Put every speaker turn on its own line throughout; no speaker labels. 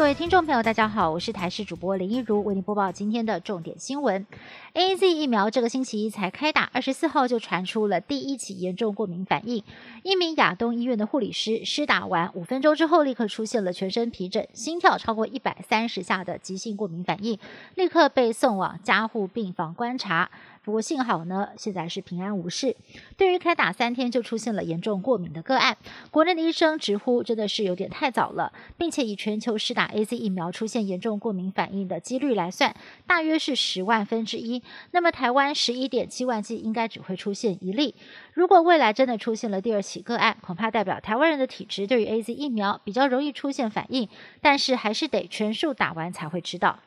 各位听众朋友，大家好，我是台视主播林一如，为您播报今天的重点新闻。A Z 疫苗这个星期一才开打，二十四号就传出了第一起严重过敏反应。一名亚东医院的护理师施打完五分钟之后，立刻出现了全身皮疹、心跳超过一百三十下的急性过敏反应，立刻被送往加护病房观察。不过幸好呢，现在是平安无事。对于开打三天就出现了严重过敏的个案，国内的医生直呼真的是有点太早了，并且以全球施打 A Z 疫苗出现严重过敏反应的几率来算，大约是十万分之一。那么台湾十一点七万剂应该只会出现一例。如果未来真的出现了第二起个案，恐怕代表台湾人的体质对于 A Z 疫苗比较容易出现反应，但是还是得全数打完才会知道。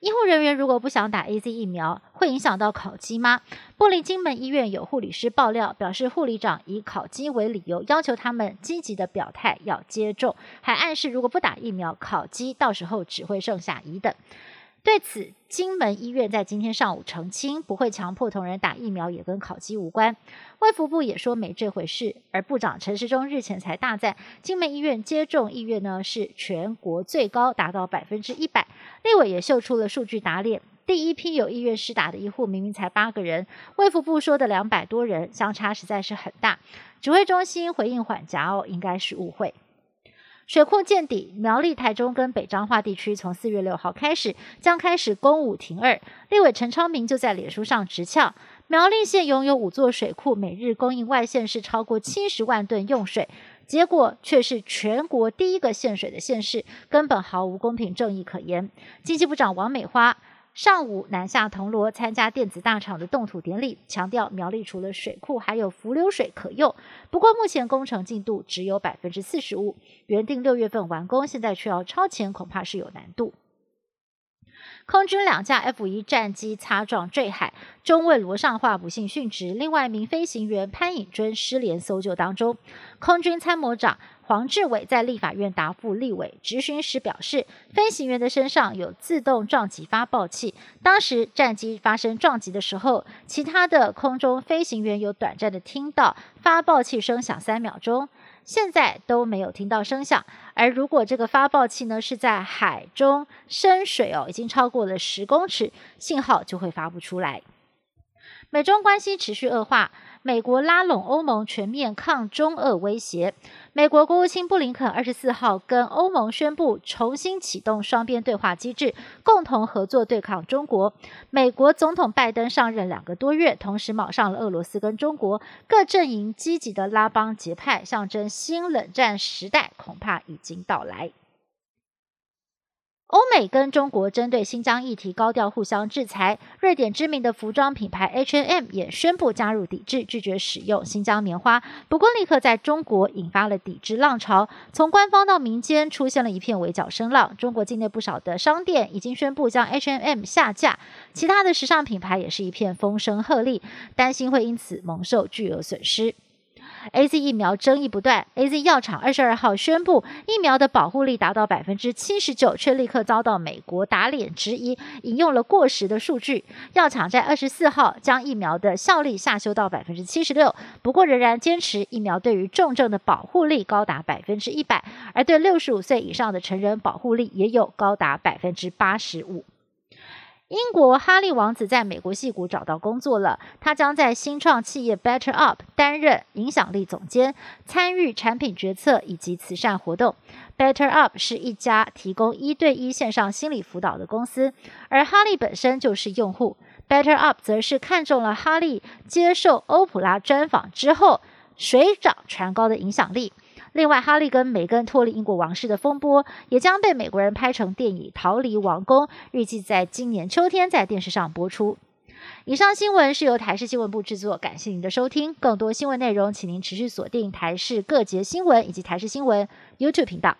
医护人员如果不想打 A Z 疫苗，会影响到考绩吗？玻璃金门医院有护理师爆料，表示护理长以考绩为理由，要求他们积极的表态要接种，还暗示如果不打疫苗，考绩到时候只会剩下乙等。对此，金门医院在今天上午澄清，不会强迫同仁打疫苗，也跟考绩无关。卫福部也说没这回事。而部长陈时中日前才大赞，金门医院接种意愿呢是全国最高，达到百分之一百。立委也秀出了数据打脸，第一批有意愿施打的医护明明才八个人，卫福部说的两百多人，相差实在是很大。指挥中心回应缓颊哦，应该是误会。水库见底，苗栗、台中跟北彰化地区从四月六号开始将开始公五停二。立委陈昌明就在脸书上直呛，苗栗县拥有五座水库，每日供应外县市超过七十万吨用水，结果却是全国第一个限水的县市，根本毫无公平正义可言。经济部长王美花。上午南下铜锣参加电子大厂的动土典礼，强调苗栗除了水库，还有浮流水可用。不过目前工程进度只有百分之四十五，原定六月份完工，现在却要超前，恐怕是有难度。空军两架 F 一战机擦撞坠海，中尉罗尚化不幸殉职，另外一名飞行员潘颖尊失联搜救当中。空军参谋长。黄志伟在立法院答复立委质询时表示，飞行员的身上有自动撞击发报器，当时战机发生撞击的时候，其他的空中飞行员有短暂的听到发报器声响三秒钟，现在都没有听到声响。而如果这个发报器呢是在海中深水哦，已经超过了十公尺，信号就会发不出来。美中关系持续恶化。美国拉拢欧盟全面抗中俄威胁。美国国务卿布林肯二十四号跟欧盟宣布重新启动双边对话机制，共同合作对抗中国。美国总统拜登上任两个多月，同时卯上了俄罗斯跟中国各阵营积极的拉帮结派，象征新冷战时代恐怕已经到来。欧美跟中国针对新疆议题高调互相制裁，瑞典知名的服装品牌 H&M 也宣布加入抵制，拒绝使用新疆棉花。不过，立刻在中国引发了抵制浪潮，从官方到民间出现了一片围剿声浪。中国境内不少的商店已经宣布将 H&M 下架，其他的时尚品牌也是一片风声鹤唳，担心会因此蒙受巨额损失。A Z 疫苗争议不断，A Z 药厂二十二号宣布疫苗的保护力达到百分之七十九，却立刻遭到美国打脸质疑，引用了过时的数据。药厂在二十四号将疫苗的效力下修到百分之七十六，不过仍然坚持疫苗对于重症的保护力高达百分之一百，而对六十五岁以上的成人保护力也有高达百分之八十五。英国哈利王子在美国戏谷找到工作了，他将在新创企业 Better Up 担任影响力总监，参与产品决策以及慈善活动。Better Up 是一家提供一对一线上心理辅导的公司，而哈利本身就是用户。Better Up 则是看中了哈利接受欧普拉专访之后水涨船高的影响力。另外，哈利跟梅根脱离英国王室的风波，也将被美国人拍成电影《逃离王宫》，预计在今年秋天在电视上播出。以上新闻是由台视新闻部制作，感谢您的收听。更多新闻内容，请您持续锁定台视各节新闻以及台视新闻 YouTube 频道。